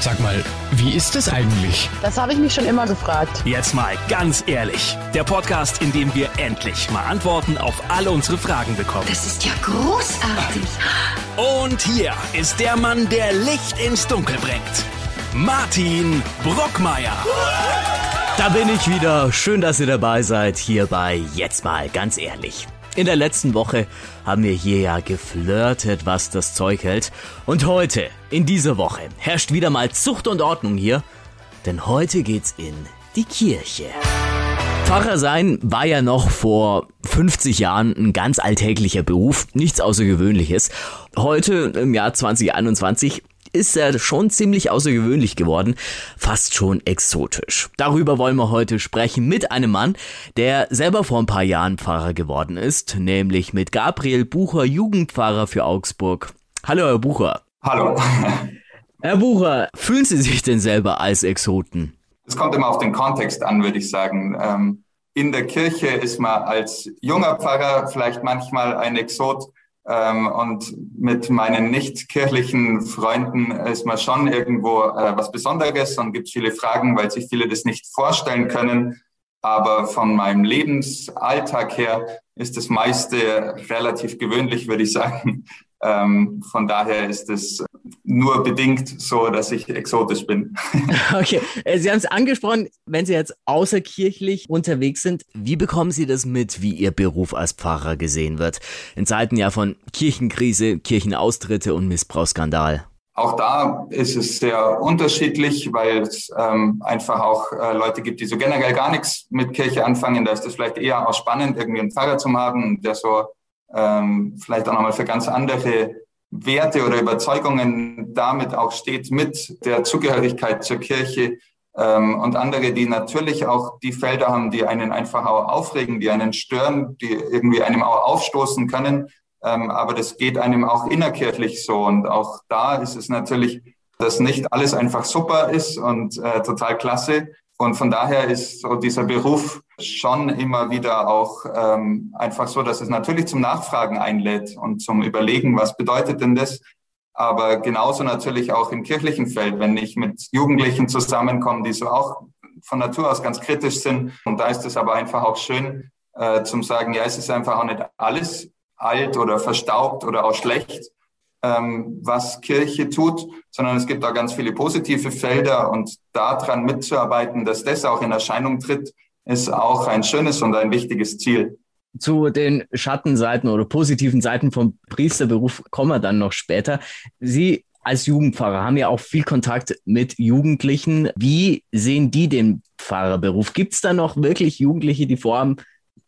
Sag mal, wie ist es eigentlich? Das habe ich mich schon immer gefragt. Jetzt mal ganz ehrlich. Der Podcast, in dem wir endlich mal Antworten auf alle unsere Fragen bekommen. Das ist ja großartig. Und hier ist der Mann, der Licht ins Dunkel bringt. Martin Brockmeier. Da bin ich wieder. Schön, dass ihr dabei seid hier bei Jetzt mal ganz ehrlich. In der letzten Woche haben wir hier ja geflirtet, was das Zeug hält. Und heute, in dieser Woche, herrscht wieder mal Zucht und Ordnung hier. Denn heute geht's in die Kirche. Pfarrer sein war ja noch vor 50 Jahren ein ganz alltäglicher Beruf, nichts Außergewöhnliches. Heute, im Jahr 2021, ist er schon ziemlich außergewöhnlich geworden, fast schon exotisch. Darüber wollen wir heute sprechen mit einem Mann, der selber vor ein paar Jahren Pfarrer geworden ist, nämlich mit Gabriel Bucher, Jugendpfarrer für Augsburg. Hallo, Herr Bucher. Hallo. Herr Bucher, fühlen Sie sich denn selber als Exoten? Es kommt immer auf den Kontext an, würde ich sagen. Ähm, in der Kirche ist man als junger Pfarrer vielleicht manchmal ein Exot, und mit meinen nicht kirchlichen Freunden ist man schon irgendwo äh, was Besonderes und gibt viele Fragen, weil sich viele das nicht vorstellen können. Aber von meinem Lebensalltag her ist das meiste relativ gewöhnlich, würde ich sagen. Ähm, von daher ist es nur bedingt so, dass ich exotisch bin. Okay, äh, Sie haben es angesprochen, wenn Sie jetzt außerkirchlich unterwegs sind, wie bekommen Sie das mit, wie Ihr Beruf als Pfarrer gesehen wird? In Zeiten ja von Kirchenkrise, Kirchenaustritte und Missbrauchsskandal. Auch da ist es sehr unterschiedlich, weil es ähm, einfach auch äh, Leute gibt, die so generell gar nichts mit Kirche anfangen. Da ist es vielleicht eher auch spannend, irgendwie einen Pfarrer zu haben, der so ähm, vielleicht auch nochmal für ganz andere Werte oder Überzeugungen damit auch steht mit der Zugehörigkeit zur Kirche ähm, und andere, die natürlich auch die Felder haben, die einen einfach auch aufregen, die einen stören, die irgendwie einem auch aufstoßen können. Ähm, aber das geht einem auch innerkirchlich so. Und auch da ist es natürlich, dass nicht alles einfach super ist und äh, total klasse. Und von daher ist so dieser Beruf schon immer wieder auch ähm, einfach so, dass es natürlich zum Nachfragen einlädt und zum Überlegen, was bedeutet denn das? Aber genauso natürlich auch im kirchlichen Feld, wenn ich mit Jugendlichen zusammenkomme, die so auch von Natur aus ganz kritisch sind. Und da ist es aber einfach auch schön, äh, zum sagen, ja, es ist einfach auch nicht alles alt oder verstaubt oder auch schlecht, ähm, was Kirche tut, sondern es gibt auch ganz viele positive Felder und daran mitzuarbeiten, dass das auch in Erscheinung tritt, ist auch ein schönes und ein wichtiges Ziel. Zu den Schattenseiten oder positiven Seiten vom Priesterberuf kommen wir dann noch später. Sie als Jugendpfarrer haben ja auch viel Kontakt mit Jugendlichen. Wie sehen die den Pfarrerberuf? Gibt es da noch wirklich Jugendliche, die vorhaben,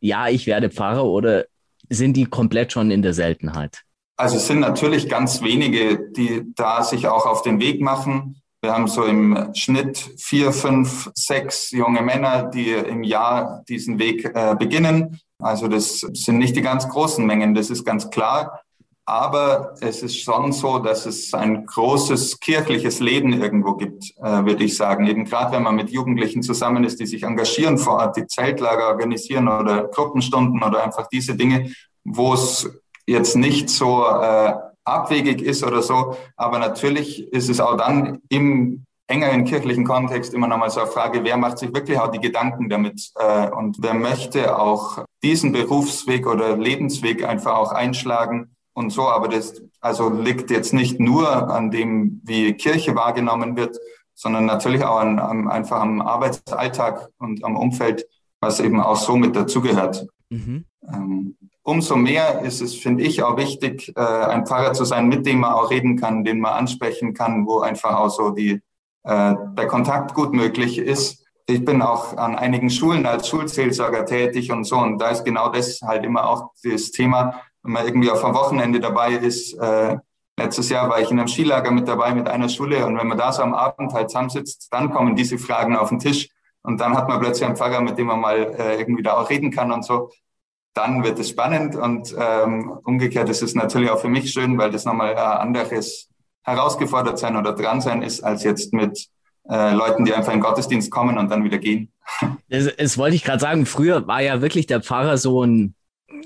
ja, ich werde Pfarrer oder sind die komplett schon in der Seltenheit? Also es sind natürlich ganz wenige, die da sich auch auf den Weg machen. Wir haben so im Schnitt vier, fünf, sechs junge Männer, die im Jahr diesen Weg äh, beginnen. Also das sind nicht die ganz großen Mengen, das ist ganz klar. Aber es ist schon so, dass es ein großes kirchliches Leben irgendwo gibt, äh, würde ich sagen. Eben gerade wenn man mit Jugendlichen zusammen ist, die sich engagieren vor Ort, die Zeltlager organisieren oder Gruppenstunden oder einfach diese Dinge, wo es jetzt nicht so äh, abwegig ist oder so. Aber natürlich ist es auch dann im engeren kirchlichen Kontext immer nochmal so eine Frage, wer macht sich wirklich auch die Gedanken damit äh, und wer möchte auch diesen Berufsweg oder Lebensweg einfach auch einschlagen und so. Aber das also liegt jetzt nicht nur an dem, wie Kirche wahrgenommen wird, sondern natürlich auch an, an einfach am Arbeitsalltag und am Umfeld, was eben auch so mit dazugehört. Mhm. Ähm, umso mehr ist es, finde ich, auch wichtig, äh, ein Pfarrer zu sein, mit dem man auch reden kann, den man ansprechen kann, wo einfach auch so die, äh, der Kontakt gut möglich ist. Ich bin auch an einigen Schulen als Schulseelsorger tätig und so. Und da ist genau das halt immer auch das Thema, wenn man irgendwie auf einem Wochenende dabei ist. Äh, letztes Jahr war ich in einem Skilager mit dabei mit einer Schule. Und wenn man da so am Abend halt zusammensitzt, dann kommen diese Fragen auf den Tisch. Und dann hat man plötzlich einen Pfarrer, mit dem man mal äh, irgendwie da auch reden kann und so dann wird es spannend und ähm, umgekehrt ist es natürlich auch für mich schön, weil das nochmal ein anderes herausgefordert sein oder dran sein ist, als jetzt mit äh, Leuten, die einfach in den Gottesdienst kommen und dann wieder gehen. Das, das wollte ich gerade sagen. Früher war ja wirklich der Pfarrer so ein,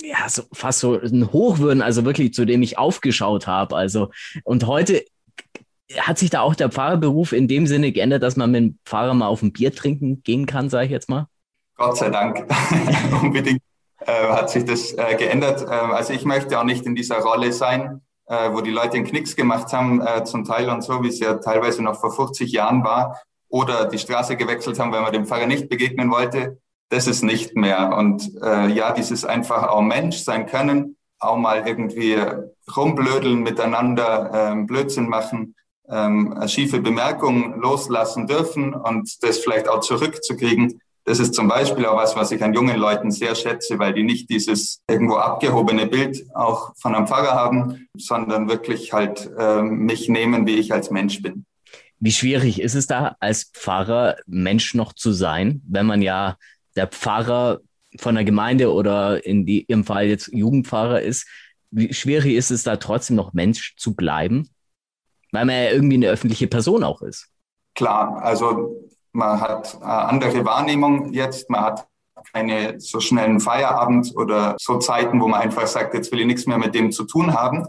ja, so, fast so ein Hochwürden, also wirklich, zu dem ich aufgeschaut habe. Also, und heute Hat sich da auch der Pfarrerberuf in dem Sinne geändert, dass man mit dem Pfarrer mal auf ein Bier trinken gehen kann, sage ich jetzt mal? Gott sei Dank. Unbedingt äh, hat sich das äh, geändert. Äh, also ich möchte auch nicht in dieser Rolle sein, äh, wo die Leute einen Knicks gemacht haben, äh, zum Teil und so, wie es ja teilweise noch vor 50 Jahren war, oder die Straße gewechselt haben, weil man dem Pfarrer nicht begegnen wollte. Das ist nicht mehr. Und äh, ja, dieses einfach auch Mensch sein können, auch mal irgendwie rumblödeln miteinander, ähm, Blödsinn machen, ähm, schiefe Bemerkung loslassen dürfen und das vielleicht auch zurückzukriegen. Das ist zum Beispiel auch was, was ich an jungen Leuten sehr schätze, weil die nicht dieses irgendwo abgehobene Bild auch von einem Pfarrer haben, sondern wirklich halt äh, mich nehmen, wie ich als Mensch bin. Wie schwierig ist es da als Pfarrer Mensch noch zu sein, wenn man ja der Pfarrer von der Gemeinde oder in die, ihrem Fall jetzt Jugendpfarrer ist? Wie schwierig ist es da trotzdem noch Mensch zu bleiben? Weil man ja irgendwie eine öffentliche Person auch ist. Klar, also man hat eine andere Wahrnehmung jetzt, man hat keine so schnellen Feierabend oder so Zeiten, wo man einfach sagt, jetzt will ich nichts mehr mit dem zu tun haben.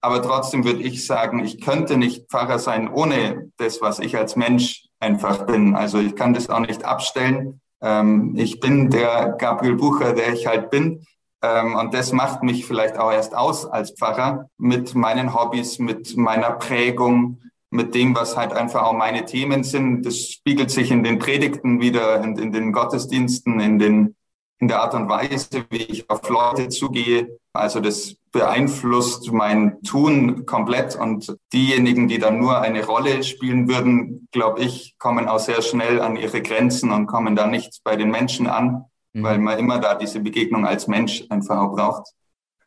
Aber trotzdem würde ich sagen, ich könnte nicht Pfarrer sein ohne das, was ich als Mensch einfach bin. Also ich kann das auch nicht abstellen. Ähm, ich bin der Gabriel Bucher, der ich halt bin. Ähm, und das macht mich vielleicht auch erst aus als Pfarrer mit meinen Hobbys, mit meiner Prägung, mit dem, was halt einfach auch meine Themen sind. Das spiegelt sich in den Predigten wieder, in, in den Gottesdiensten, in, den, in der Art und Weise, wie ich auf Leute zugehe. Also das beeinflusst mein Tun komplett und diejenigen, die dann nur eine Rolle spielen würden, glaube ich, kommen auch sehr schnell an ihre Grenzen und kommen da nicht bei den Menschen an, mhm. weil man immer da diese Begegnung als Mensch einfach auch braucht.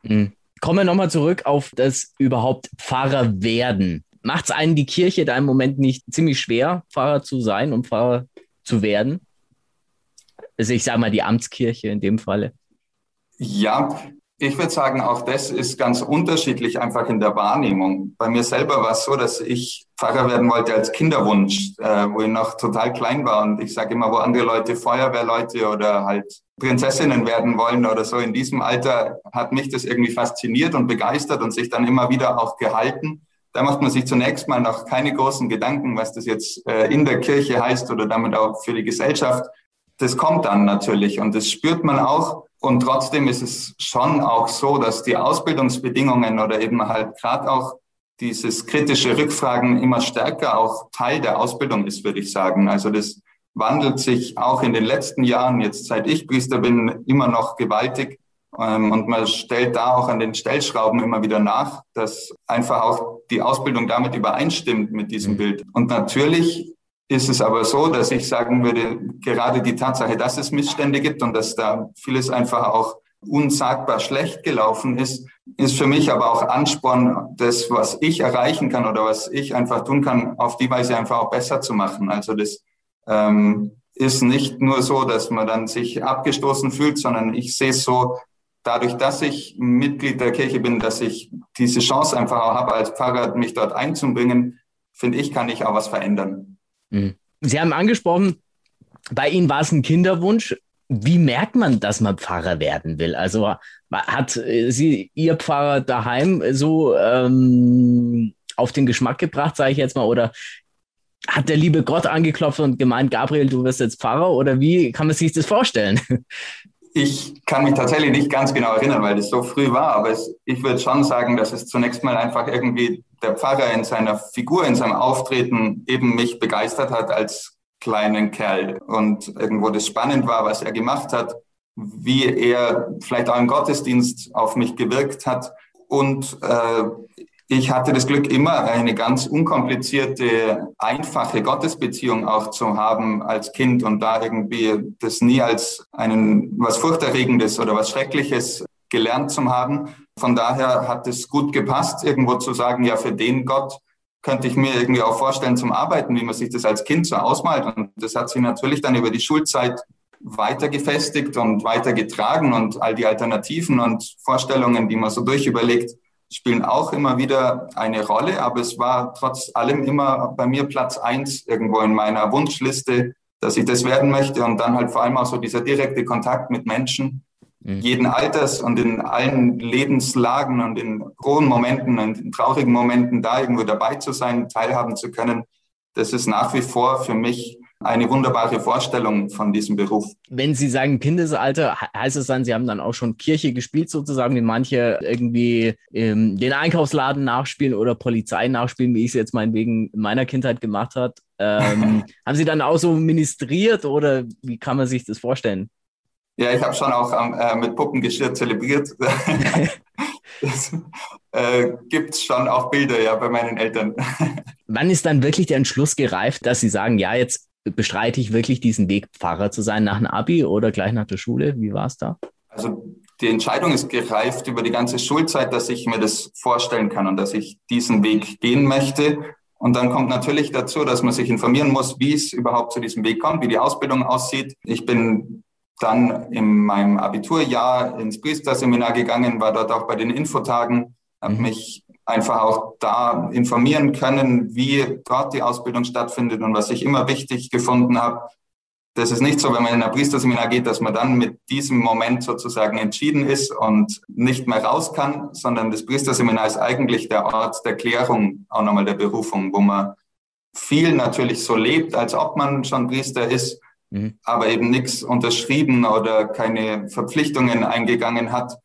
Mhm. Kommen wir nochmal zurück auf das überhaupt Pfarrer werden macht es einen die Kirche da im Moment nicht ziemlich schwer, Pfarrer zu sein und Pfarrer zu werden? Also ich sage mal die Amtskirche in dem Falle. Ja, ich würde sagen, auch das ist ganz unterschiedlich einfach in der Wahrnehmung. Bei mir selber war es so, dass ich Pfarrer werden wollte als Kinderwunsch, äh, wo ich noch total klein war. Und ich sage immer, wo andere Leute Feuerwehrleute oder halt Prinzessinnen werden wollen oder so in diesem Alter, hat mich das irgendwie fasziniert und begeistert und sich dann immer wieder auch gehalten. Da macht man sich zunächst mal noch keine großen Gedanken, was das jetzt äh, in der Kirche heißt oder damit auch für die Gesellschaft. Das kommt dann natürlich und das spürt man auch. Und trotzdem ist es schon auch so, dass die Ausbildungsbedingungen oder eben halt gerade auch dieses kritische Rückfragen immer stärker auch Teil der Ausbildung ist, würde ich sagen. Also das wandelt sich auch in den letzten Jahren, jetzt seit ich Priester bin, immer noch gewaltig. Ähm, und man stellt da auch an den Stellschrauben immer wieder nach, dass einfach auch die Ausbildung damit übereinstimmt mit diesem mhm. Bild. Und natürlich ist es aber so, dass ich sagen würde, gerade die Tatsache, dass es Missstände gibt und dass da vieles einfach auch unsagbar schlecht gelaufen ist, ist für mich aber auch Ansporn, das, was ich erreichen kann oder was ich einfach tun kann, auf die Weise einfach auch besser zu machen. Also das ähm, ist nicht nur so, dass man dann sich abgestoßen fühlt, sondern ich sehe es so, dadurch, dass ich Mitglied der Kirche bin, dass ich diese Chance einfach auch habe, als Pfarrer mich dort einzubringen, finde ich, kann ich auch was verändern. Mhm. Sie haben angesprochen, bei Ihnen war es ein Kinderwunsch. Wie merkt man, dass man Pfarrer werden will? Also hat Sie Ihr Pfarrer daheim so ähm, auf den Geschmack gebracht, sage ich jetzt mal, oder hat der liebe Gott angeklopft und gemeint, Gabriel, du wirst jetzt Pfarrer? Oder wie kann man sich das vorstellen? Ich kann mich tatsächlich nicht ganz genau erinnern, weil das so früh war, aber es, ich würde schon sagen, dass es zunächst mal einfach irgendwie der Pfarrer in seiner Figur, in seinem Auftreten eben mich begeistert hat als kleinen Kerl und irgendwo das spannend war, was er gemacht hat, wie er vielleicht auch im Gottesdienst auf mich gewirkt hat und äh, ich hatte das Glück, immer eine ganz unkomplizierte, einfache Gottesbeziehung auch zu haben als Kind und da irgendwie das nie als einen, was Furchterregendes oder was Schreckliches gelernt zu haben. Von daher hat es gut gepasst, irgendwo zu sagen, ja, für den Gott könnte ich mir irgendwie auch vorstellen zum Arbeiten, wie man sich das als Kind so ausmalt. Und das hat sich natürlich dann über die Schulzeit weiter gefestigt und weiter getragen und all die Alternativen und Vorstellungen, die man so durchüberlegt, spielen auch immer wieder eine Rolle, aber es war trotz allem immer bei mir Platz eins irgendwo in meiner Wunschliste, dass ich das werden möchte und dann halt vor allem auch so dieser direkte Kontakt mit Menschen, mhm. jeden Alters und in allen Lebenslagen und in frohen Momenten und in traurigen Momenten da irgendwo dabei zu sein, teilhaben zu können. Das ist nach wie vor für mich eine wunderbare Vorstellung von diesem Beruf. Wenn Sie sagen Kindesalter, heißt es dann, Sie haben dann auch schon Kirche gespielt, sozusagen, wie manche irgendwie ähm, den Einkaufsladen nachspielen oder Polizei nachspielen, wie ich es jetzt meinetwegen in meiner Kindheit gemacht hat. Ähm, haben Sie dann auch so ministriert oder wie kann man sich das vorstellen? Ja, ich habe schon auch äh, mit Puppengeschirr zelebriert. Es äh, gibt schon auch Bilder ja bei meinen Eltern. Wann ist dann wirklich der Entschluss gereift, dass Sie sagen, ja, jetzt bestreite ich wirklich diesen Weg, Pfarrer zu sein nach dem Abi oder gleich nach der Schule? Wie war es da? Also die Entscheidung ist gereift über die ganze Schulzeit, dass ich mir das vorstellen kann und dass ich diesen Weg gehen möchte. Und dann kommt natürlich dazu, dass man sich informieren muss, wie es überhaupt zu diesem Weg kommt, wie die Ausbildung aussieht. Ich bin dann in meinem Abiturjahr ins Priesterseminar gegangen, war dort auch bei den Infotagen, habe mhm. mich einfach auch da informieren können, wie dort die Ausbildung stattfindet und was ich immer wichtig gefunden habe. Das ist nicht so, wenn man in ein Priesterseminar geht, dass man dann mit diesem Moment sozusagen entschieden ist und nicht mehr raus kann, sondern das Priesterseminar ist eigentlich der Ort der Klärung, auch nochmal der Berufung, wo man viel natürlich so lebt, als ob man schon Priester ist, mhm. aber eben nichts unterschrieben oder keine Verpflichtungen eingegangen hat,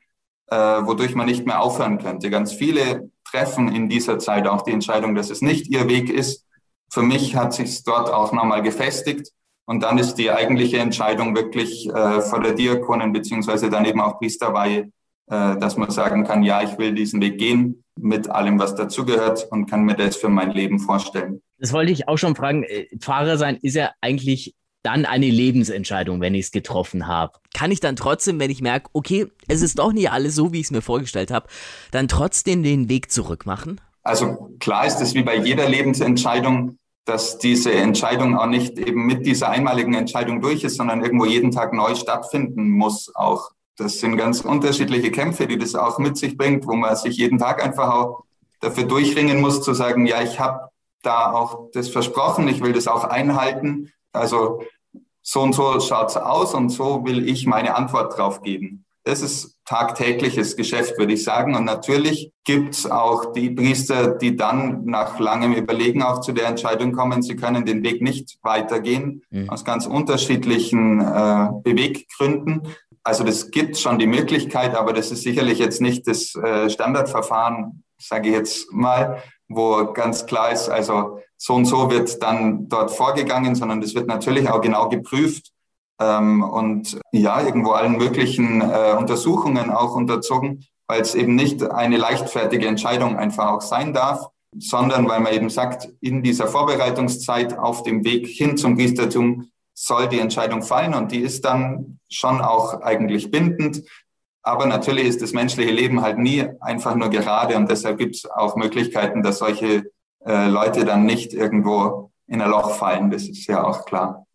äh, wodurch man nicht mehr aufhören könnte. Ganz viele treffen in dieser Zeit auch die Entscheidung, dass es nicht ihr Weg ist. Für mich hat sich dort auch nochmal gefestigt. Und dann ist die eigentliche Entscheidung wirklich äh, vor der Diakonin beziehungsweise dann eben auch Priesterweihe, äh, dass man sagen kann, ja, ich will diesen Weg gehen mit allem, was dazugehört und kann mir das für mein Leben vorstellen. Das wollte ich auch schon fragen. Äh, Pfarrer sein ist ja eigentlich dann eine Lebensentscheidung, wenn ich es getroffen habe. Kann ich dann trotzdem, wenn ich merke, okay, es ist doch nicht alles so, wie ich es mir vorgestellt habe, dann trotzdem den Weg zurück machen? Also klar ist es wie bei jeder Lebensentscheidung, dass diese Entscheidung auch nicht eben mit dieser einmaligen Entscheidung durch ist, sondern irgendwo jeden Tag neu stattfinden muss auch. Das sind ganz unterschiedliche Kämpfe, die das auch mit sich bringt, wo man sich jeden Tag einfach auch dafür durchringen muss, zu sagen, ja, ich habe da auch das versprochen, ich will das auch einhalten. Also so und so schaut's aus und so will ich meine Antwort drauf geben. Das ist tagtägliches Geschäft, würde ich sagen. Und natürlich gibt's auch die Priester, die dann nach langem Überlegen auch zu der Entscheidung kommen, sie können den Weg nicht weitergehen, mhm. aus ganz unterschiedlichen äh, Beweggründen. Also das gibt schon die Möglichkeit, aber das ist sicherlich jetzt nicht das äh, Standardverfahren, sage ich jetzt mal, wo ganz klar ist, also so und so wird dann dort vorgegangen, sondern das wird natürlich auch genau geprüft ähm, und ja, irgendwo allen möglichen äh, Untersuchungen auch unterzogen, weil es eben nicht eine leichtfertige Entscheidung einfach auch sein darf, sondern weil man eben sagt, in dieser Vorbereitungszeit auf dem Weg hin zum Priestertum soll die Entscheidung fallen und die ist dann schon auch eigentlich bindend. Aber natürlich ist das menschliche Leben halt nie einfach nur gerade und deshalb gibt es auch Möglichkeiten, dass solche äh, Leute dann nicht irgendwo in ein Loch fallen. Das ist ja auch klar.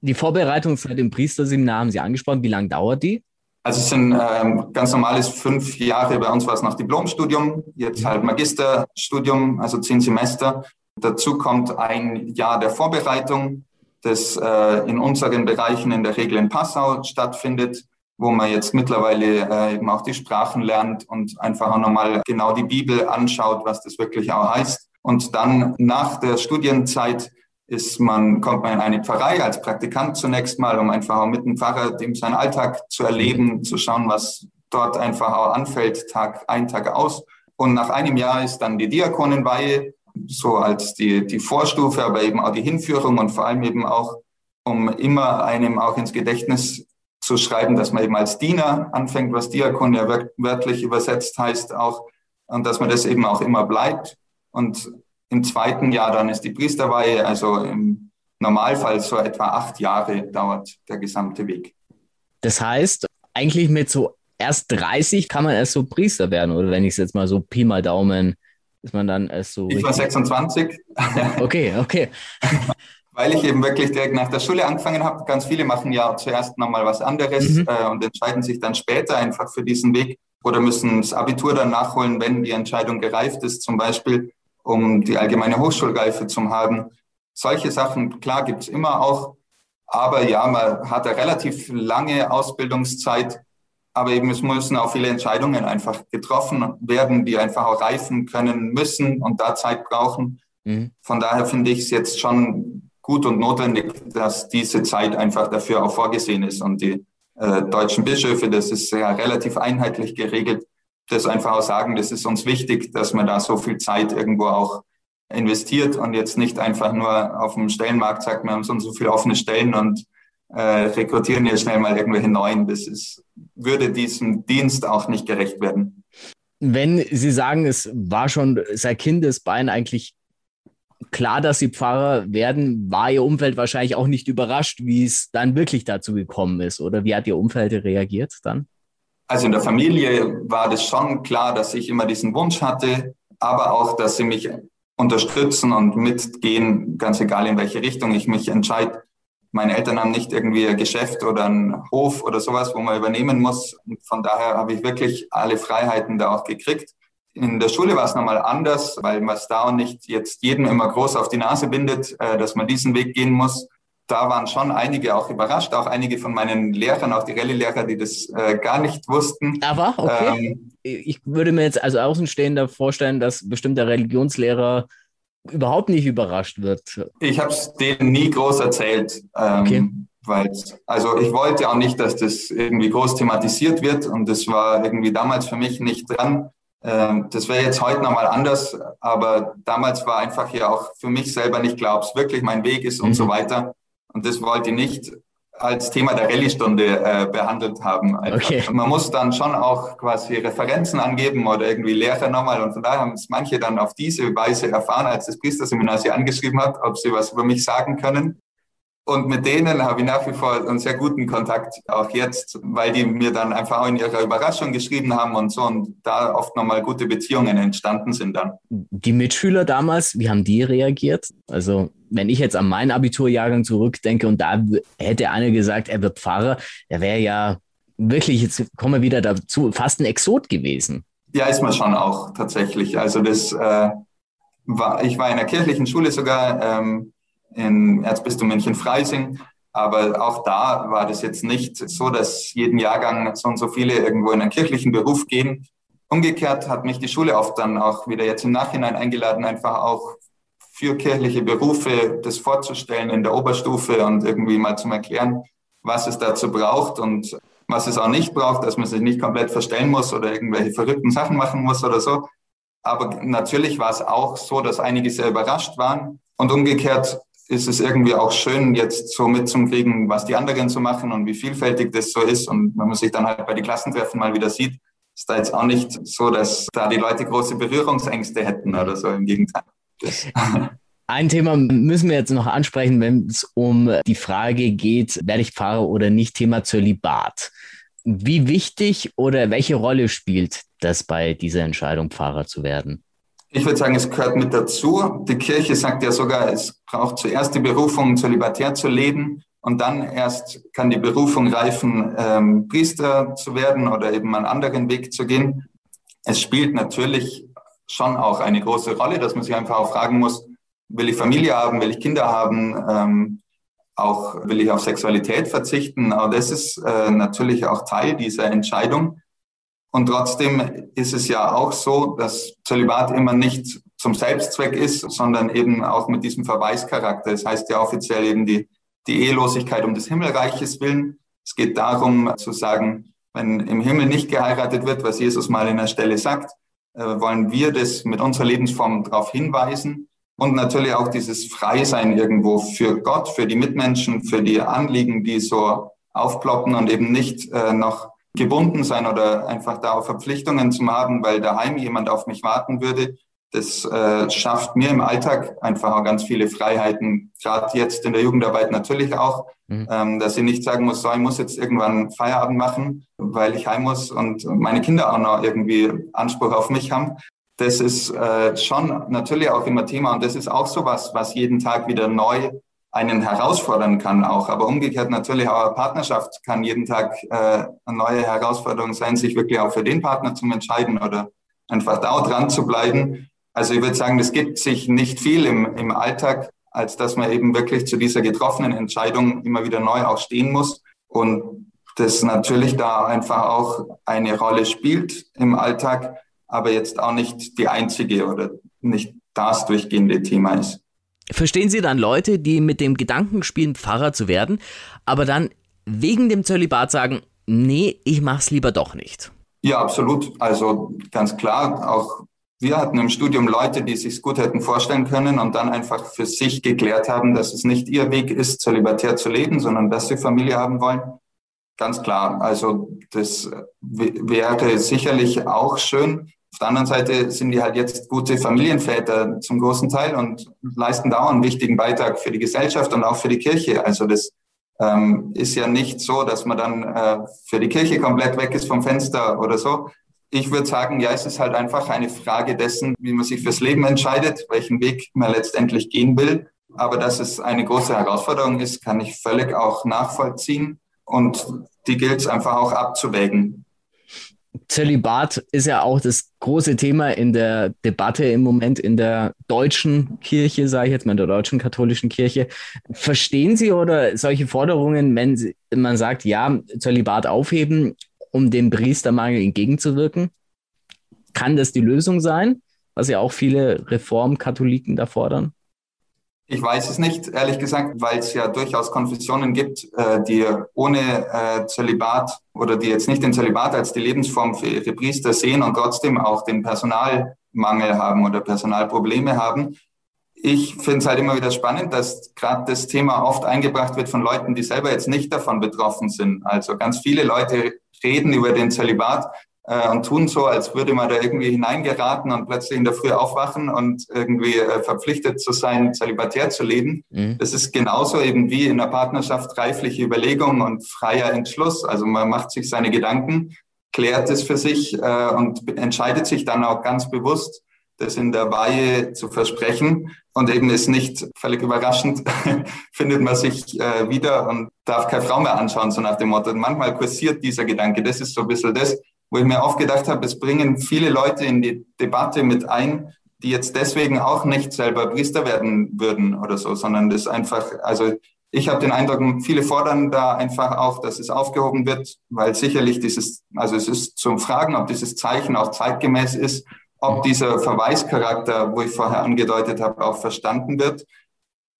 Die Vorbereitungszeit im Priesterseminar haben Sie angesprochen. Wie lange dauert die? Also es sind ähm, ganz normales fünf Jahre. Bei uns war es noch Diplomstudium, jetzt halt Magisterstudium, also zehn Semester. Dazu kommt ein Jahr der Vorbereitung, das äh, in unseren Bereichen in der Regel in Passau stattfindet wo man jetzt mittlerweile äh, eben auch die Sprachen lernt und einfach auch nochmal genau die Bibel anschaut, was das wirklich auch heißt. Und dann nach der Studienzeit ist man, kommt man in eine Pfarrei als Praktikant zunächst mal, um einfach auch mit dem Pfarrer dem seinen Alltag zu erleben, zu schauen, was dort einfach auch anfällt, Tag ein, Tag aus. Und nach einem Jahr ist dann die Diakonenweihe, so als die, die Vorstufe, aber eben auch die Hinführung und vor allem eben auch, um immer einem auch ins Gedächtnis zu schreiben, dass man eben als Diener anfängt, was Diakon ja wörtlich übersetzt heißt auch, und dass man das eben auch immer bleibt. Und im zweiten Jahr dann ist die Priesterweihe, also im Normalfall so etwa acht Jahre dauert der gesamte Weg. Das heißt, eigentlich mit so erst 30 kann man erst so Priester werden, oder wenn ich es jetzt mal so Pi mal Daumen, ist man dann erst so. Ich war 26. okay, okay. weil ich eben wirklich direkt nach der Schule angefangen habe. Ganz viele machen ja zuerst nochmal was anderes mhm. äh, und entscheiden sich dann später einfach für diesen Weg oder müssen das Abitur dann nachholen, wenn die Entscheidung gereift ist, zum Beispiel, um die allgemeine Hochschulreife zu haben. Solche Sachen, klar, gibt's immer auch. Aber ja, man hat eine relativ lange Ausbildungszeit aber eben es müssen auch viele Entscheidungen einfach getroffen werden, die einfach auch reifen können müssen und da Zeit brauchen. Mhm. Von daher finde ich es jetzt schon gut und notwendig, dass diese Zeit einfach dafür auch vorgesehen ist und die äh, deutschen Bischöfe, das ist ja relativ einheitlich geregelt, das einfach auch sagen, das ist uns wichtig, dass man da so viel Zeit irgendwo auch investiert und jetzt nicht einfach nur auf dem Stellenmarkt sagt, wir haben so und so viele offene Stellen und äh, rekrutieren hier schnell mal irgendwelche neuen. Das ist, würde diesem Dienst auch nicht gerecht werden. Wenn Sie sagen, es war schon seit Kindesbein eigentlich klar, dass Sie Pfarrer werden, war Ihr Umfeld wahrscheinlich auch nicht überrascht, wie es dann wirklich dazu gekommen ist. Oder wie hat Ihr Umfeld reagiert dann? Also in der Familie war das schon klar, dass ich immer diesen Wunsch hatte, aber auch, dass sie mich unterstützen und mitgehen, ganz egal in welche Richtung ich mich entscheide meine Eltern haben nicht irgendwie ein Geschäft oder einen Hof oder sowas, wo man übernehmen muss. Und von daher habe ich wirklich alle Freiheiten da auch gekriegt. In der Schule war es nochmal anders, weil man es da auch nicht jetzt jedem immer groß auf die Nase bindet, äh, dass man diesen Weg gehen muss. Da waren schon einige auch überrascht, auch einige von meinen Lehrern, auch die Rallye-Lehrer, die das äh, gar nicht wussten. Aber, okay. Ähm, ich würde mir jetzt als Außenstehender vorstellen, dass bestimmte Religionslehrer überhaupt nicht überrascht wird. Ich habe es denen nie groß erzählt. Ähm, okay. Weil, also ich wollte auch nicht, dass das irgendwie groß thematisiert wird und das war irgendwie damals für mich nicht dran. Ähm, das wäre jetzt heute nochmal anders, aber damals war einfach ja auch für mich selber nicht es wirklich mein Weg ist und mhm. so weiter. Und das wollte ich nicht als Thema der Rallye-Stunde äh, behandelt haben. Okay. Man muss dann schon auch quasi Referenzen angeben oder irgendwie Lehrer nochmal. Und von daher haben es manche dann auf diese Weise erfahren, als das Priesterseminar sie angeschrieben hat, ob sie was über mich sagen können. Und mit denen habe ich nach wie vor einen sehr guten Kontakt, auch jetzt, weil die mir dann einfach auch in ihrer Überraschung geschrieben haben und so und da oft nochmal gute Beziehungen entstanden sind dann. Die Mitschüler damals, wie haben die reagiert? Also wenn ich jetzt an meinen Abiturjahrgang zurückdenke und da hätte einer gesagt, er wird Pfarrer, der wäre ja wirklich, jetzt kommen wir wieder dazu, fast ein Exot gewesen. Ja, ist man schon auch tatsächlich. Also das äh, war, ich war in der kirchlichen Schule sogar ähm, im Erzbistum München-Freising. Aber auch da war das jetzt nicht so, dass jeden Jahrgang so und so viele irgendwo in einen kirchlichen Beruf gehen. Umgekehrt hat mich die Schule oft dann auch wieder jetzt im Nachhinein eingeladen, einfach auch für kirchliche Berufe das vorzustellen in der Oberstufe und irgendwie mal zum Erklären, was es dazu braucht und was es auch nicht braucht, dass man sich nicht komplett verstellen muss oder irgendwelche verrückten Sachen machen muss oder so. Aber natürlich war es auch so, dass einige sehr überrascht waren. Und umgekehrt ist es irgendwie auch schön, jetzt so mitzukriegen, was die anderen so machen und wie vielfältig das so ist. Und wenn man sich dann halt bei den Klassentreffen mal wieder sieht, ist da jetzt auch nicht so, dass da die Leute große Berührungsängste hätten oder so. Im Gegenteil. Ein Thema müssen wir jetzt noch ansprechen, wenn es um die Frage geht, werde ich Pfarrer oder nicht, Thema Zölibat. Wie wichtig oder welche Rolle spielt das bei dieser Entscheidung, Pfarrer zu werden? Ich würde sagen, es gehört mit dazu. Die Kirche sagt ja sogar, es braucht zuerst die Berufung, zölibatär zu leben und dann erst kann die Berufung reifen, ähm, Priester zu werden oder eben einen anderen Weg zu gehen. Es spielt natürlich schon auch eine große Rolle, dass man sich einfach auch fragen muss, will ich Familie haben, will ich Kinder haben, ähm, auch will ich auf Sexualität verzichten. Aber das ist äh, natürlich auch Teil dieser Entscheidung. Und trotzdem ist es ja auch so, dass Zölibat immer nicht zum Selbstzweck ist, sondern eben auch mit diesem Verweischarakter. Das heißt ja offiziell eben die, die Ehelosigkeit um des Himmelreiches willen. Es geht darum zu sagen, wenn im Himmel nicht geheiratet wird, was Jesus mal in der Stelle sagt, wollen wir das mit unserer Lebensform darauf hinweisen. Und natürlich auch dieses Freisein irgendwo für Gott, für die Mitmenschen, für die Anliegen, die so aufploppen und eben nicht äh, noch gebunden sein oder einfach da auf Verpflichtungen zu haben, weil daheim jemand auf mich warten würde. Das äh, schafft mir im Alltag einfach auch ganz viele Freiheiten, gerade jetzt in der Jugendarbeit natürlich auch, mhm. ähm, dass ich nicht sagen muss, so, ich muss jetzt irgendwann Feierabend machen, weil ich heim muss und meine Kinder auch noch irgendwie Anspruch auf mich haben. Das ist äh, schon natürlich auch immer Thema und das ist auch so was, was jeden Tag wieder neu einen herausfordern kann auch. Aber umgekehrt natürlich auch eine Partnerschaft kann jeden Tag äh, eine neue Herausforderung sein, sich wirklich auch für den Partner zu entscheiden oder einfach da dran zu bleiben. Also ich würde sagen, es gibt sich nicht viel im, im Alltag, als dass man eben wirklich zu dieser getroffenen Entscheidung immer wieder neu auch stehen muss. Und das natürlich da einfach auch eine Rolle spielt im Alltag, aber jetzt auch nicht die einzige oder nicht das durchgehende Thema ist. Verstehen Sie dann Leute, die mit dem Gedanken spielen, Pfarrer zu werden, aber dann wegen dem Zölibat sagen, nee, ich mach's lieber doch nicht? Ja, absolut. Also ganz klar, auch wir hatten im Studium Leute, die sich gut hätten vorstellen können und dann einfach für sich geklärt haben, dass es nicht ihr Weg ist, zölibatär zu leben, sondern dass sie Familie haben wollen. Ganz klar. Also das wäre sicherlich auch schön. Auf der anderen Seite sind die halt jetzt gute Familienväter zum großen Teil und leisten da einen wichtigen Beitrag für die Gesellschaft und auch für die Kirche. Also das ähm, ist ja nicht so, dass man dann äh, für die Kirche komplett weg ist vom Fenster oder so. Ich würde sagen, ja, es ist halt einfach eine Frage dessen, wie man sich fürs Leben entscheidet, welchen Weg man letztendlich gehen will. Aber dass es eine große Herausforderung ist, kann ich völlig auch nachvollziehen. Und die gilt es einfach auch abzuwägen. Zölibat ist ja auch das große Thema in der Debatte im Moment in der deutschen Kirche, sage ich jetzt mal, in der deutschen katholischen Kirche. Verstehen Sie oder solche Forderungen, wenn man sagt, ja, Zölibat aufheben, um dem Priestermangel entgegenzuwirken? Kann das die Lösung sein, was ja auch viele Reformkatholiken da fordern? Ich weiß es nicht, ehrlich gesagt, weil es ja durchaus Konfessionen gibt, äh, die ohne äh, Zölibat oder die jetzt nicht den Zölibat als die Lebensform für ihre Priester sehen und trotzdem auch den Personalmangel haben oder Personalprobleme haben. Ich finde es halt immer wieder spannend, dass gerade das Thema oft eingebracht wird von Leuten, die selber jetzt nicht davon betroffen sind. Also ganz viele Leute reden über den Zölibat, äh, und tun so, als würde man da irgendwie hineingeraten und plötzlich in der Früh aufwachen und irgendwie äh, verpflichtet zu sein, zölibatär zu leben. Mhm. Das ist genauso eben wie in der Partnerschaft reifliche Überlegung und freier Entschluss. Also man macht sich seine Gedanken, klärt es für sich äh, und entscheidet sich dann auch ganz bewusst, das in der Weihe zu versprechen. Und eben ist nicht völlig überraschend, findet man sich äh, wieder und darf keine Frau mehr anschauen, so nach dem Motto. Und manchmal kursiert dieser Gedanke. Das ist so ein bisschen das, wo ich mir oft gedacht habe, es bringen viele Leute in die Debatte mit ein, die jetzt deswegen auch nicht selber Priester werden würden oder so, sondern das einfach, also ich habe den Eindruck, viele fordern da einfach auch, dass es aufgehoben wird, weil sicherlich dieses, also es ist zum Fragen, ob dieses Zeichen auch zeitgemäß ist, ob dieser Verweischarakter, wo ich vorher angedeutet habe, auch verstanden wird.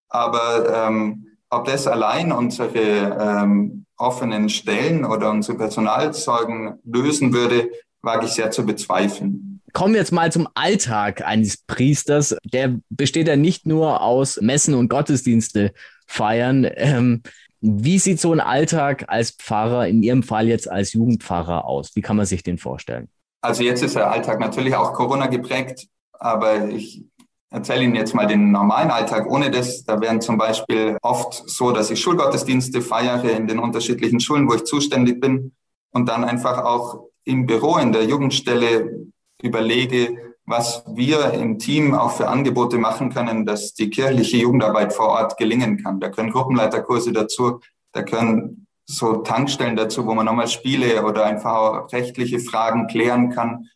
Aber ähm, ob das allein unsere ähm, offenen Stellen oder unsere Personalsorgen lösen würde, wage ich sehr zu bezweifeln. Kommen wir jetzt mal zum Alltag eines Priesters. Der besteht ja nicht nur aus Messen und Gottesdienste feiern. Ähm, wie sieht so ein Alltag als Pfarrer, in Ihrem Fall jetzt als Jugendpfarrer aus? Wie kann man sich den vorstellen? Also jetzt ist der Alltag natürlich auch Corona geprägt, aber ich erzähle Ihnen jetzt mal den normalen Alltag ohne das. Da wären zum Beispiel oft so, dass ich Schulgottesdienste feiere in den unterschiedlichen Schulen, wo ich zuständig bin und dann einfach auch im Büro, in der Jugendstelle überlege, was wir im Team auch für Angebote machen können, dass die kirchliche Jugendarbeit vor Ort gelingen kann. Da können Gruppenleiterkurse dazu, da können so Tankstellen dazu, wo man nochmal Spiele oder einfach rechtliche Fragen klären kann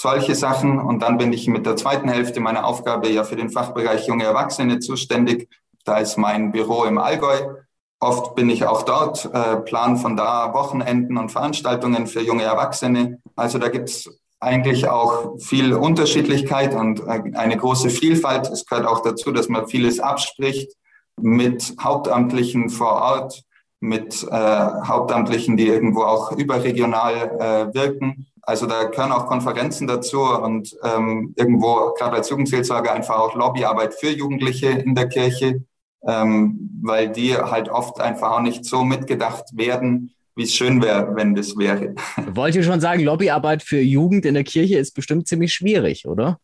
solche Sachen. Und dann bin ich mit der zweiten Hälfte meiner Aufgabe ja für den Fachbereich junge Erwachsene zuständig. Da ist mein Büro im Allgäu. Oft bin ich auch dort, äh, plan von da Wochenenden und Veranstaltungen für junge Erwachsene. Also da gibt's eigentlich auch viel Unterschiedlichkeit und äh, eine große Vielfalt. Es gehört auch dazu, dass man vieles abspricht mit Hauptamtlichen vor Ort, mit äh, Hauptamtlichen, die irgendwo auch überregional äh, wirken. Also da gehören auch Konferenzen dazu und ähm, irgendwo gerade als Jugendseelsorger einfach auch Lobbyarbeit für Jugendliche in der Kirche, ähm, weil die halt oft einfach auch nicht so mitgedacht werden, wie es schön wäre, wenn das wäre. Wollt ihr schon sagen, Lobbyarbeit für Jugend in der Kirche ist bestimmt ziemlich schwierig, oder?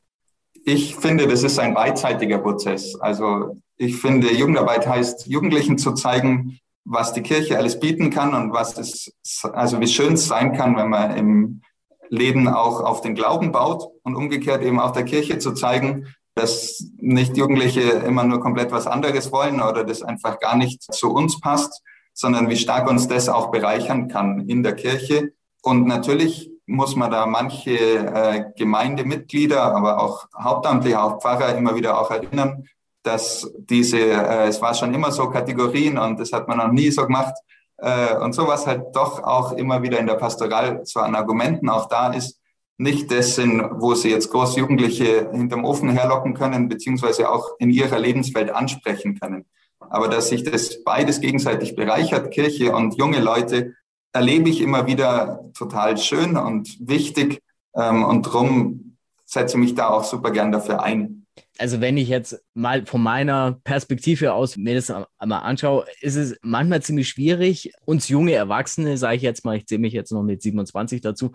Ich finde, das ist ein beidseitiger Prozess. Also ich finde, Jugendarbeit heißt, Jugendlichen zu zeigen, was die Kirche alles bieten kann und was es, also wie schön es sein kann, wenn man im Leben auch auf den Glauben baut und umgekehrt eben auch der Kirche zu zeigen, dass nicht Jugendliche immer nur komplett was anderes wollen oder das einfach gar nicht zu uns passt, sondern wie stark uns das auch bereichern kann in der Kirche. Und natürlich muss man da manche äh, Gemeindemitglieder, aber auch Hauptamtliche, auch Pfarrer immer wieder auch erinnern, dass diese, äh, es war schon immer so Kategorien und das hat man noch nie so gemacht, Äh, und sowas halt doch auch immer wieder in der Pastoral zwar an Argumenten auch da ist, nicht dessen, wo sie jetzt groß Jugendliche hinterm Ofen herlocken können, beziehungsweise auch in ihrer Lebenswelt ansprechen können. Aber dass sich das beides gegenseitig bereichert, Kirche und junge Leute, erlebe ich immer wieder total schön und wichtig. Ähm, und drum setze mich da auch super gern dafür ein also wenn ich jetzt mal von meiner Perspektive aus mir das einmal anschaue, ist es manchmal ziemlich schwierig, uns junge Erwachsene, sage ich jetzt mal, ich zähle mich jetzt noch mit 27 dazu,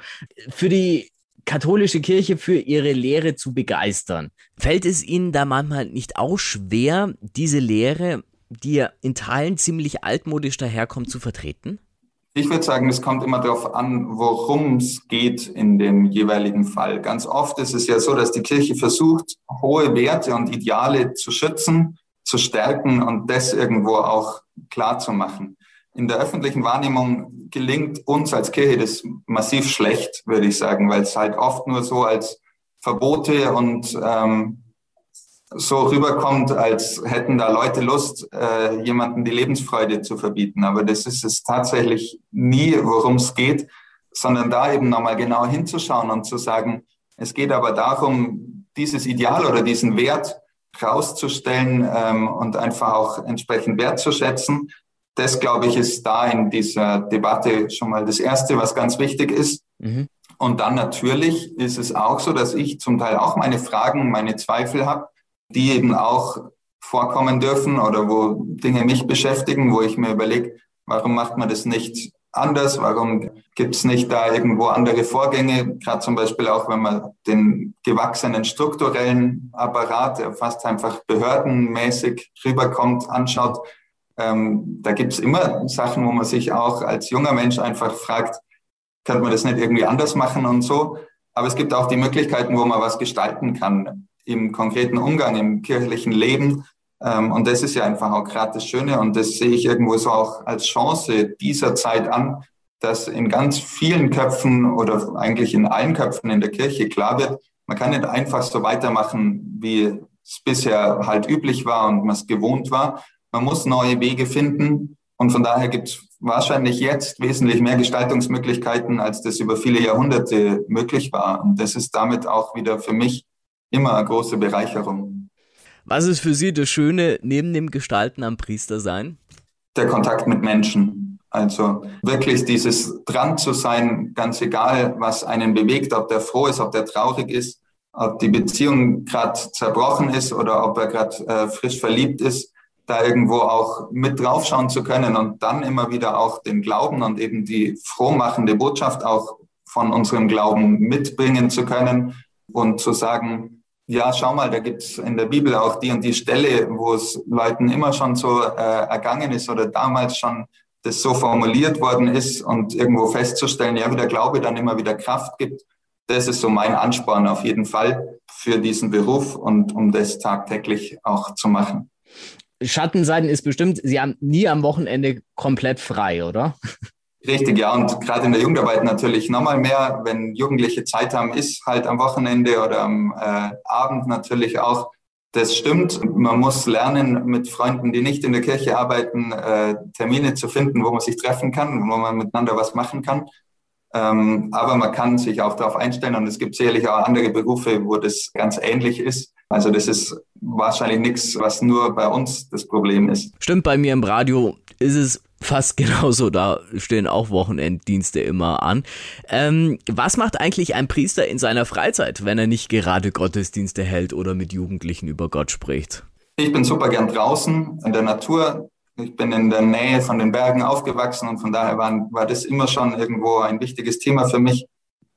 für die katholische Kirche für ihre Lehre zu begeistern. Fällt es Ihnen da manchmal nicht auch schwer, diese Lehre, die ja in Teilen ziemlich altmodisch daherkommt, zu vertreten? Ich würde sagen, es kommt immer darauf an, worum es geht in dem jeweiligen Fall. Ganz oft ist es ja so, dass die Kirche versucht, hohe Werte und Ideale zu schützen, zu stärken und das irgendwo auch klar zu machen. In der öffentlichen Wahrnehmung gelingt uns als Kirche das massiv schlecht, würde ich sagen, weil es halt oft nur so als Verbote und ähm, so rüberkommt, als hätten da Leute Lust, äh, jemanden die Lebensfreude zu verbieten. Aber das ist es tatsächlich nie, worum es geht, sondern da eben nochmal genau hinzuschauen und zu sagen, es geht aber darum, dieses Ideal oder diesen Wert rauszustellen ähm, und einfach auch entsprechend wertzuschätzen. Das, glaube ich, ist da in dieser Debatte schon mal das Erste, was ganz wichtig ist. Mhm. Und dann natürlich ist es auch so, dass ich zum Teil auch meine Fragen, meine Zweifel habe die eben auch vorkommen dürfen oder wo Dinge mich beschäftigen, wo ich mir überlege, warum macht man das nicht anders? Warum gibt es nicht da irgendwo andere Vorgänge? Gerade zum Beispiel auch, wenn man den gewachsenen strukturellen Apparat, der fast einfach behördenmäßig rüberkommt, anschaut. Ähm, da gibt es immer Sachen, wo man sich auch als junger Mensch einfach fragt, könnte man das nicht irgendwie anders machen und so. Aber es gibt auch die Möglichkeiten, wo man was gestalten kann im konkreten Umgang, im kirchlichen Leben. Ähm, und das ist ja einfach auch gerade das Schöne und das sehe ich irgendwo so auch als Chance dieser Zeit an, dass in ganz vielen Köpfen oder eigentlich in allen Köpfen in der Kirche klar wird, man kann nicht einfach so weitermachen, wie es bisher halt üblich war und man es gewohnt war. Man muss neue Wege finden und von daher gibt es wahrscheinlich jetzt wesentlich mehr Gestaltungsmöglichkeiten, als das über viele Jahrhunderte möglich war. Und das ist damit auch wieder für mich immer eine große Bereicherung. Was ist für Sie das Schöne neben dem Gestalten am Priester sein? Der Kontakt mit Menschen. Also wirklich dieses dran zu sein, ganz egal, was einen bewegt, ob der froh ist, ob der traurig ist, ob die Beziehung gerade zerbrochen ist oder ob er gerade äh, frisch verliebt ist, da irgendwo auch mit draufschauen zu können und dann immer wieder auch den Glauben und eben die frohmachende Botschaft auch von unserem Glauben mitbringen zu können und zu sagen, ja, schau mal, da gibt's in der Bibel auch die und die Stelle, wo es Leuten immer schon so äh, ergangen ist oder damals schon das so formuliert worden ist und irgendwo festzustellen, ja, wie der Glaube dann immer wieder Kraft gibt. Das ist so mein Ansporn auf jeden Fall für diesen Beruf und um das tagtäglich auch zu machen. Schattenseiten ist bestimmt, Sie haben nie am Wochenende komplett frei, oder? Richtig, ja. Und gerade in der Jugendarbeit natürlich nochmal mehr, wenn Jugendliche Zeit haben, ist halt am Wochenende oder am äh, Abend natürlich auch. Das stimmt. Man muss lernen, mit Freunden, die nicht in der Kirche arbeiten, äh, Termine zu finden, wo man sich treffen kann, wo man miteinander was machen kann. Ähm, aber man kann sich auch darauf einstellen und es gibt sicherlich auch andere Berufe, wo das ganz ähnlich ist. Also das ist wahrscheinlich nichts, was nur bei uns das Problem ist. Stimmt, bei mir im Radio ist es fast genauso. Da stehen auch Wochenenddienste immer an. Ähm, was macht eigentlich ein Priester in seiner Freizeit, wenn er nicht gerade Gottesdienste hält oder mit Jugendlichen über Gott spricht? Ich bin super gern draußen in der Natur. Ich bin in der Nähe von den Bergen aufgewachsen und von daher war, war das immer schon irgendwo ein wichtiges Thema für mich.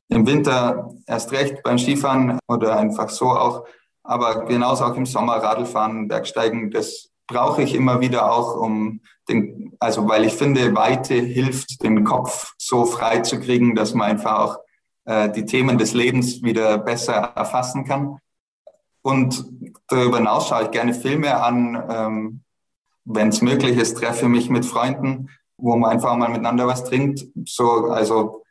Im Winter erst recht beim Skifahren oder einfach so auch. Aber genauso auch im Sommer Radlfahren, Bergsteigen, das brauche ich immer wieder auch, um den, also weil ich finde, Weite hilft, den Kopf so frei zu kriegen, dass man einfach auch äh, die Themen des Lebens wieder besser erfassen kann. Und darüber hinaus schaue ich gerne Filme an, ähm, wenn es möglich ist, treffe mich mit Freunden, wo man einfach mal miteinander was trinkt. So, also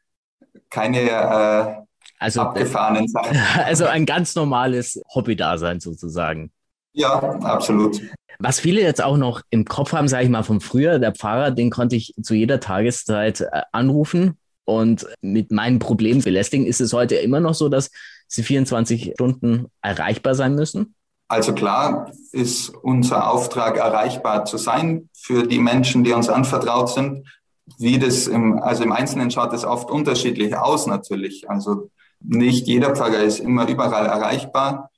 keine äh, also, abgefahrenen Sachen. Also ein ganz normales Hobby-Dasein sozusagen. Ja, absolut. Was viele jetzt auch noch im Kopf haben, sage ich mal, vom früher, der Pfarrer, den konnte ich zu jeder Tageszeit äh, anrufen und mit meinen Problemen belästigen. Ist es heute immer noch so, dass sie 24 Stunden erreichbar sein müssen? Also klar ist unser Auftrag, erreichbar zu sein für die Menschen, die uns anvertraut sind. Wie das im, also im Einzelnen schaut es oft unterschiedlich aus natürlich. Also nicht jeder Pfarrer ist immer überall erreichbar.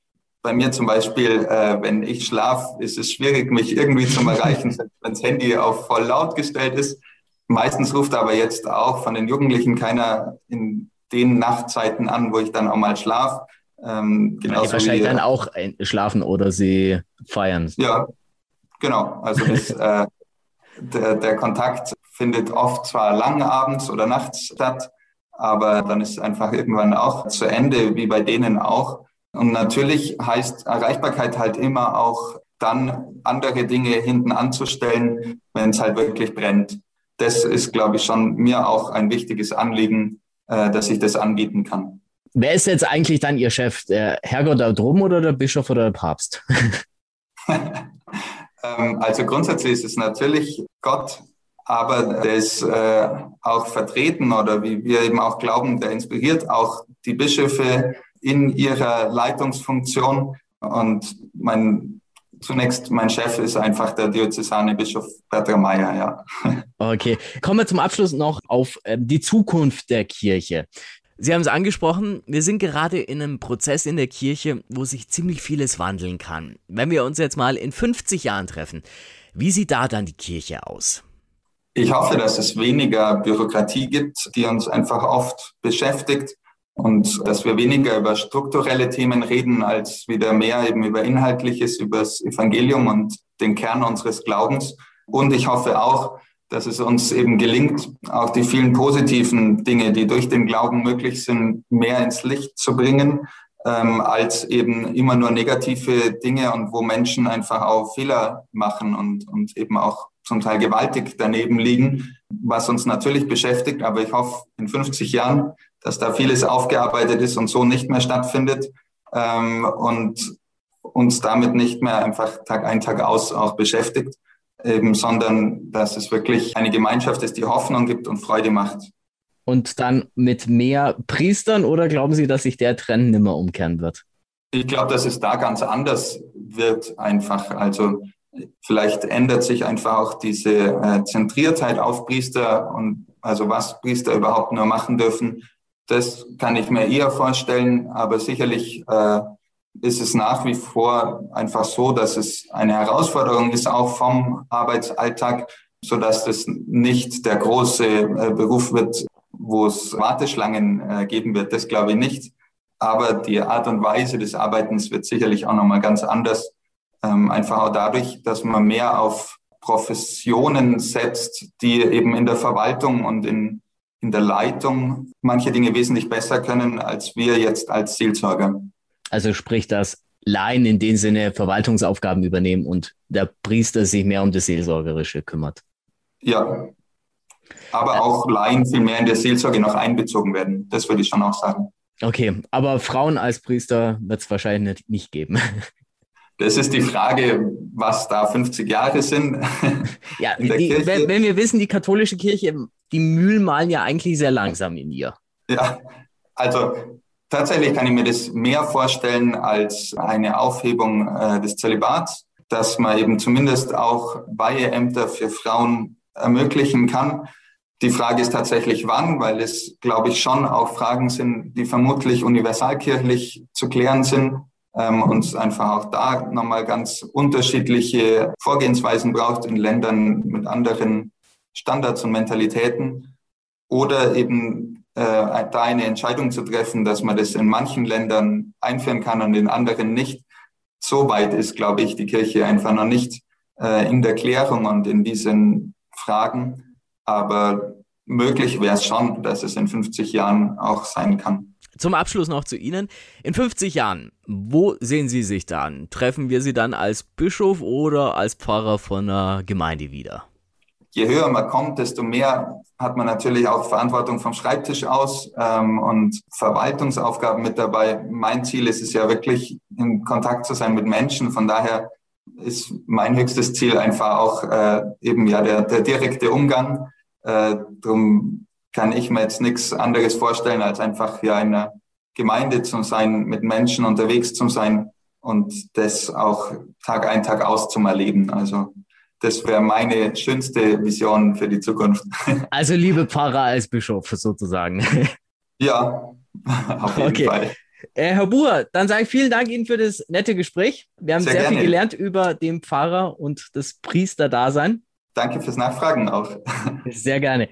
Bei mir zum Beispiel, äh, wenn ich schlafe, ist es schwierig, mich irgendwie zu erreichen, wenn das Handy auf voll laut gestellt ist. Meistens ruft aber jetzt auch von den Jugendlichen keiner in den Nachtzeiten an, wo ich dann auch mal schlafe. Ähm, Weil die wahrscheinlich wie, dann auch schlafen oder sie feiern. Ja, genau. Also das, äh, der, der Kontakt findet oft zwar lang abends oder nachts statt, aber dann ist es einfach irgendwann auch zu Ende, wie bei denen auch. Und natürlich heißt Erreichbarkeit halt immer auch dann andere Dinge hinten anzustellen, wenn es halt wirklich brennt. Das ist, glaube ich, schon mir auch ein wichtiges Anliegen, äh, dass ich das anbieten kann. Wer ist jetzt eigentlich dann Ihr Chef? Der Herrgott da drum oder der Bischof oder der Papst? Ähm, also grundsätzlich ist es natürlich Gott, aber der ist äh, auch vertreten oder wie wir eben auch glauben, der inspiriert auch die Bischöfe in ihrer Leitungsfunktion. Und mein, zunächst mein Chef ist einfach der diözesane Bischof Petra Meyer, ja. Okay, kommen wir zum Abschluss noch auf äh, die Zukunft der Kirche. Sie haben es angesprochen, wir sind gerade in einem Prozess in der Kirche, wo sich ziemlich vieles wandeln kann. Wenn wir uns jetzt mal in 50 Jahren treffen, wie sieht da dann die Kirche aus? Ich hoffe, dass es weniger Bürokratie gibt, die uns einfach oft beschäftigt und dass wir weniger über strukturelle Themen reden, als wieder mehr eben über Inhaltliches, über das Evangelium und den Kern unseres Glaubens. Und ich hoffe auch, dass es uns eben gelingt, auch die vielen positiven Dinge, die durch den Glauben möglich sind, mehr ins Licht zu bringen, ähm, als eben immer nur negative Dinge und wo Menschen einfach auch Fehler machen und, und eben auch zum Teil gewaltig daneben liegen, was uns natürlich beschäftigt. Aber ich hoffe, in 50 Jahren, dass da vieles aufgearbeitet ist und so nicht mehr stattfindet ähm, und uns damit nicht mehr einfach Tag ein, Tag aus auch beschäftigt eben, sondern dass es wirklich eine Gemeinschaft ist, die Hoffnung gibt und Freude macht. Und dann mit mehr Priestern oder glauben Sie, dass sich der Trend nimmer umkehren wird? Ich glaube, dass es da ganz anders wird einfach. Also vielleicht ändert sich einfach auch diese äh, Zentriertheit auf Priester und also was Priester überhaupt nur machen dürfen. Das kann ich mir eher vorstellen, aber sicherlich äh, ist es nach wie vor einfach so, dass es eine Herausforderung ist, auch vom Arbeitsalltag, so dass das nicht der große äh, Beruf wird, wo es Warteschlangen äh, geben wird. Das glaube ich nicht. Aber die Art und Weise des Arbeitens wird sicherlich auch nochmal ganz anders. Ähm, einfach auch dadurch, dass man mehr auf Professionen setzt, die eben in der Verwaltung und in, in der Leitung manche Dinge wesentlich besser können als wir jetzt als Seelsorger. Also sprich, dass Laien in dem Sinne Verwaltungsaufgaben übernehmen und der Priester sich mehr um das Seelsorgerische kümmert. Ja, aber auch Laien viel mehr in der Seelsorge noch einbezogen werden. Das würde ich schon auch sagen. Okay, aber Frauen als Priester wird es wahrscheinlich nicht geben. Das ist die Frage, was da 50 Jahre sind. Ja, die, wenn, wenn, wir wissen, die katholische Kirche, die Mühlen malen ja eigentlich sehr langsam in ihr. Ja, also Tatsächlich kann ich mir das mehr vorstellen als eine Aufhebung äh, des Zölibats, dass man eben zumindest auch Weiheämter für Frauen ermöglichen kann. Die Frage ist tatsächlich wann, weil es, glaube ich, schon auch Fragen sind, die vermutlich universalkirchlich zu klären sind und es einfach auch da nochmal ganz unterschiedliche Vorgehensweisen braucht in Ländern mit anderen Standards und Mentalitäten. Oder eben äh, da eine Entscheidung zu treffen, dass man das in manchen Ländern einführen kann und in anderen nicht. So weit ist, glaube ich, die Kirche einfach noch nicht äh, in der Klärung und in diesen Fragen. Aber möglich wäre es schon, dass es in 50 Jahren auch sein kann. Zum Abschluss noch zu Ihnen. In 50 Jahren, wo sehen Sie sich dann? Treffen wir Sie dann als Bischof oder als Pfarrer von einer Gemeinde wieder? je höher man kommt, desto mehr hat man natürlich auch Verantwortung vom Schreibtisch aus ähm, und Verwaltungsaufgaben mit dabei. Mein Ziel ist es ja wirklich, in Kontakt zu sein mit Menschen. Von daher ist mein höchstes Ziel einfach auch äh, eben ja der, der direkte Umgang. Äh, drum kann ich mir jetzt nichts anderes vorstellen, als einfach ja in einer Gemeinde zu sein, mit Menschen unterwegs zu sein und das auch Tag ein, Tag aus zum Erleben. Also das wäre meine schönste Vision für die Zukunft. Also liebe Pfarrer als Bischof sozusagen. Ja, auf jeden okay. Fall. Äh, Herr Buhr, dann sage ich vielen Dank Ihnen für das nette Gespräch. Wir haben sehr, sehr viel gelernt über den Pfarrer und das Priesterdasein. Danke fürs Nachfragen auch. Sehr gerne.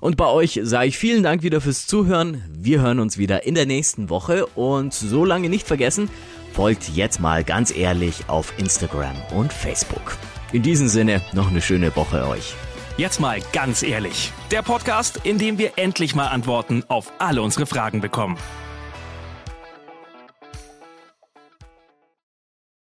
Und bei euch sage ich vielen Dank wieder fürs Zuhören. Wir hören uns wieder in der nächsten Woche und so lange nicht vergessen, folgt jetzt mal ganz ehrlich auf Instagram und Facebook. In diesem Sinne noch eine schöne Woche euch. Jetzt mal ganz ehrlich. Der Podcast, in dem wir endlich mal Antworten auf alle unsere Fragen bekommen.